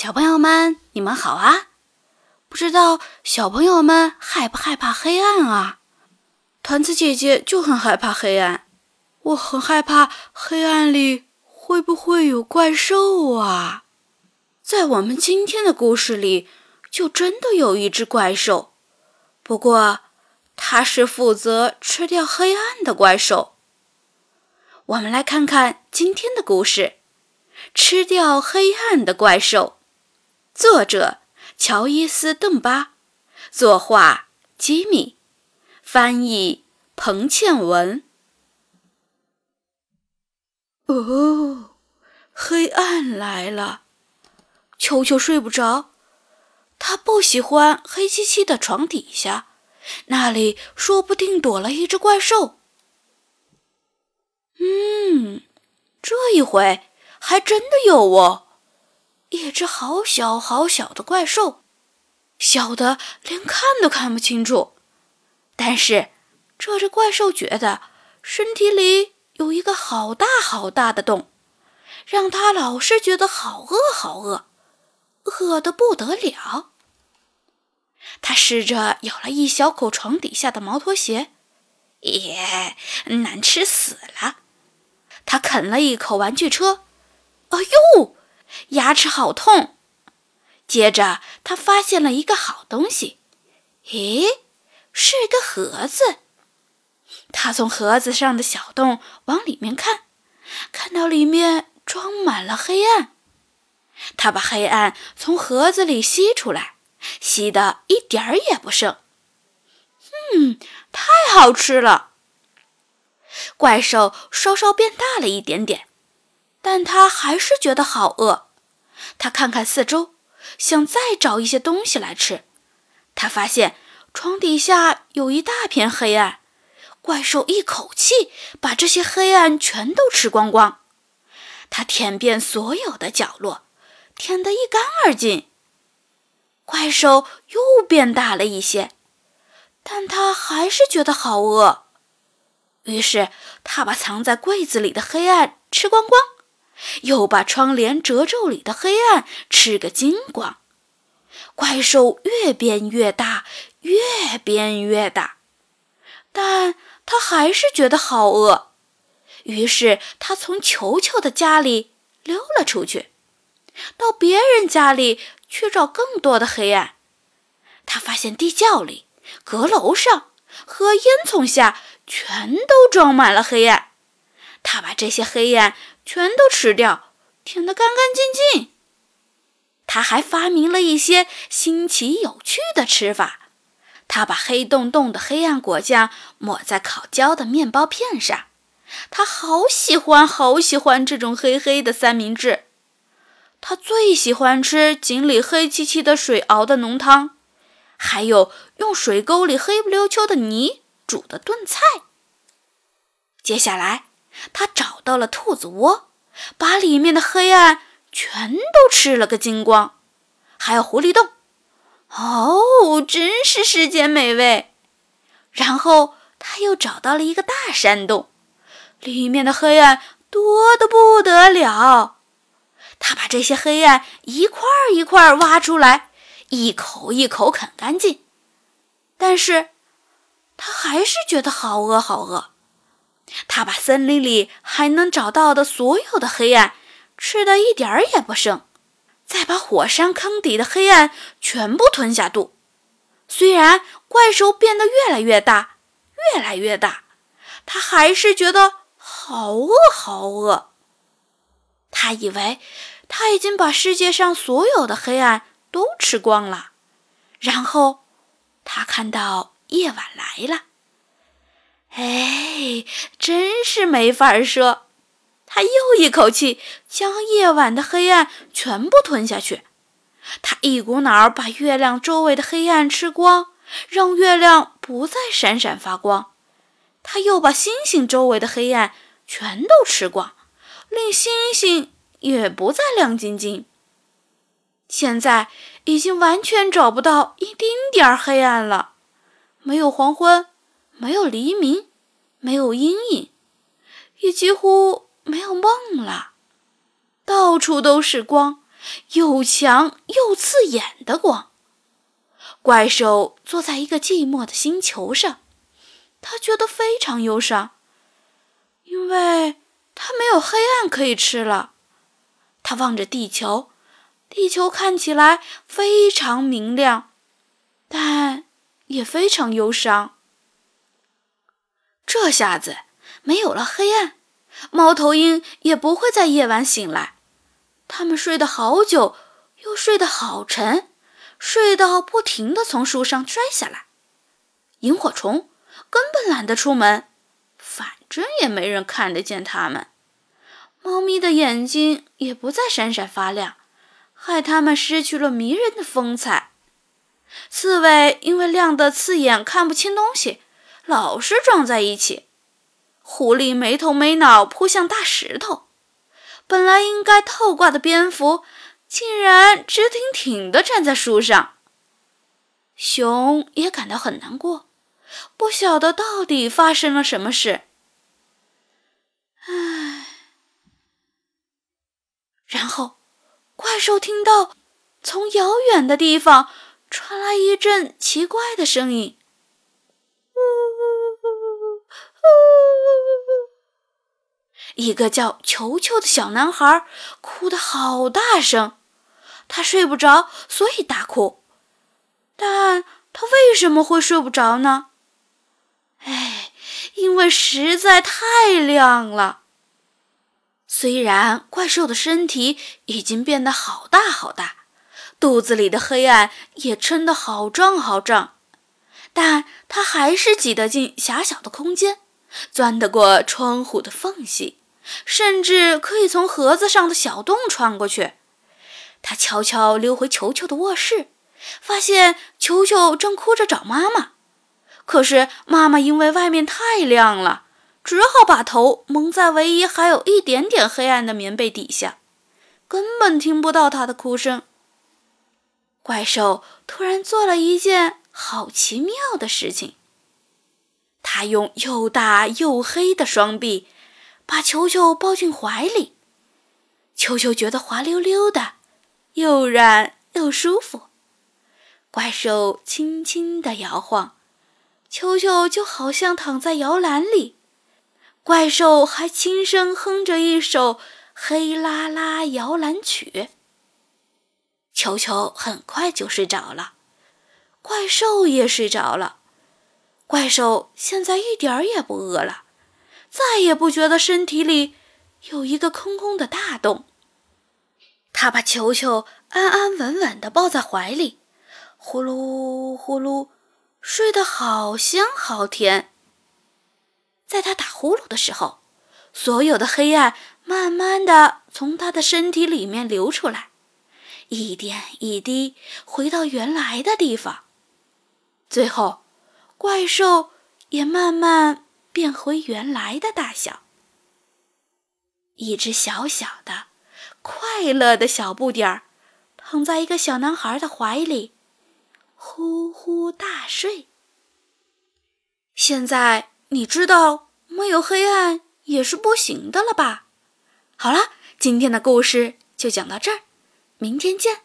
小朋友们，你们好啊！不知道小朋友们害不害怕黑暗啊？团子姐姐就很害怕黑暗，我很害怕黑暗里会不会有怪兽啊？在我们今天的故事里，就真的有一只怪兽，不过它是负责吃掉黑暗的怪兽。我们来看看今天的故事：吃掉黑暗的怪兽。作者乔伊斯·邓巴，作画吉米，翻译彭倩文。哦，黑暗来了，球球睡不着，他不喜欢黑漆漆的床底下，那里说不定躲了一只怪兽。嗯，这一回还真的有哦。一只好小好小的怪兽，小的连看都看不清楚。但是这只怪兽觉得身体里有一个好大好大的洞，让它老是觉得好饿好饿，饿得不得了。他试着咬了一小口床底下的毛拖鞋，耶，难吃死了。他啃了一口玩具车，哎呦！牙齿好痛。接着，他发现了一个好东西，咦，是一个盒子。他从盒子上的小洞往里面看，看到里面装满了黑暗。他把黑暗从盒子里吸出来，吸得一点儿也不剩。嗯，太好吃了。怪兽稍稍变大了一点点。但他还是觉得好饿，他看看四周，想再找一些东西来吃。他发现床底下有一大片黑暗，怪兽一口气把这些黑暗全都吃光光。他舔遍所有的角落，舔得一干二净。怪兽又变大了一些，但他还是觉得好饿，于是他把藏在柜子里的黑暗吃光光。又把窗帘褶皱里的黑暗吃个精光，怪兽越变越大，越变越大，但他还是觉得好饿，于是他从球球的家里溜了出去，到别人家里去找更多的黑暗。他发现地窖里、阁楼上和烟囱下全都装满了黑暗，他把这些黑暗。全都吃掉，舔得干干净净。他还发明了一些新奇有趣的吃法。他把黑洞洞的黑暗果酱抹在烤焦的面包片上。他好喜欢，好喜欢这种黑黑的三明治。他最喜欢吃井里黑漆漆的水熬的浓汤，还有用水沟里黑不溜秋的泥煮的炖菜。接下来。他找到了兔子窝，把里面的黑暗全都吃了个精光，还有狐狸洞，哦，真是世间美味。然后他又找到了一个大山洞，里面的黑暗多得不得了。他把这些黑暗一块一块挖出来，一口一口啃干净，但是他还是觉得好饿，好饿。他把森林里还能找到的所有的黑暗吃的一点儿也不剩，再把火山坑底的黑暗全部吞下肚。虽然怪兽变得越来越大，越来越大，他还是觉得好饿，好饿。他以为他已经把世界上所有的黑暗都吃光了，然后他看到夜晚来了。哎，是没法说。他又一口气将夜晚的黑暗全部吞下去，他一股脑把月亮周围的黑暗吃光，让月亮不再闪闪发光。他又把星星周围的黑暗全都吃光，令星星也不再亮晶晶。现在已经完全找不到一丁点儿黑暗了，没有黄昏。没有黎明，没有阴影，也几乎没有梦了。到处都是光，又强又刺眼的光。怪兽坐在一个寂寞的星球上，他觉得非常忧伤，因为他没有黑暗可以吃了。他望着地球，地球看起来非常明亮，但也非常忧伤。这下子没有了黑暗，猫头鹰也不会在夜晚醒来。它们睡得好久，又睡得好沉。睡到不停地从树上摔下来，萤火虫根本懒得出门，反正也没人看得见它们。猫咪的眼睛也不再闪闪发亮，害它们失去了迷人的风采。刺猬因为亮得刺眼，看不清东西，老是撞在一起。狐狸没头没脑扑向大石头，本来应该倒挂的蝙蝠。竟然直挺挺地站在树上，熊也感到很难过，不晓得到底发生了什么事。唉，然后怪兽听到从遥远的地方传来一阵奇怪的声音，一个叫球球的小男孩哭得好大声。他睡不着，所以大哭。但他为什么会睡不着呢？哎，因为实在太亮了。虽然怪兽的身体已经变得好大好大，肚子里的黑暗也撑得好胀好胀，但它还是挤得进狭小的空间，钻得过窗户的缝隙，甚至可以从盒子上的小洞穿过去。他悄悄溜回球球的卧室，发现球球正哭着找妈妈。可是妈妈因为外面太亮了，只好把头蒙在唯一还有一点点黑暗的棉被底下，根本听不到他的哭声。怪兽突然做了一件好奇妙的事情，他用又大又黑的双臂把球球抱进怀里，球球觉得滑溜溜的。又软又舒服，怪兽轻轻地摇晃，球球就好像躺在摇篮里。怪兽还轻声哼着一首《黑啦啦摇篮曲》。球球很快就睡着了，怪兽也睡着了。怪兽现在一点儿也不饿了，再也不觉得身体里有一个空空的大洞。他把球球安安稳稳地抱在怀里，呼噜呼噜，睡得好香好甜。在他打呼噜的时候，所有的黑暗慢慢地从他的身体里面流出来，一点一滴回到原来的地方。最后，怪兽也慢慢变回原来的大小，一只小小的。快乐的小不点儿，躺在一个小男孩的怀里，呼呼大睡。现在你知道没有黑暗也是不行的了吧？好了，今天的故事就讲到这儿，明天见。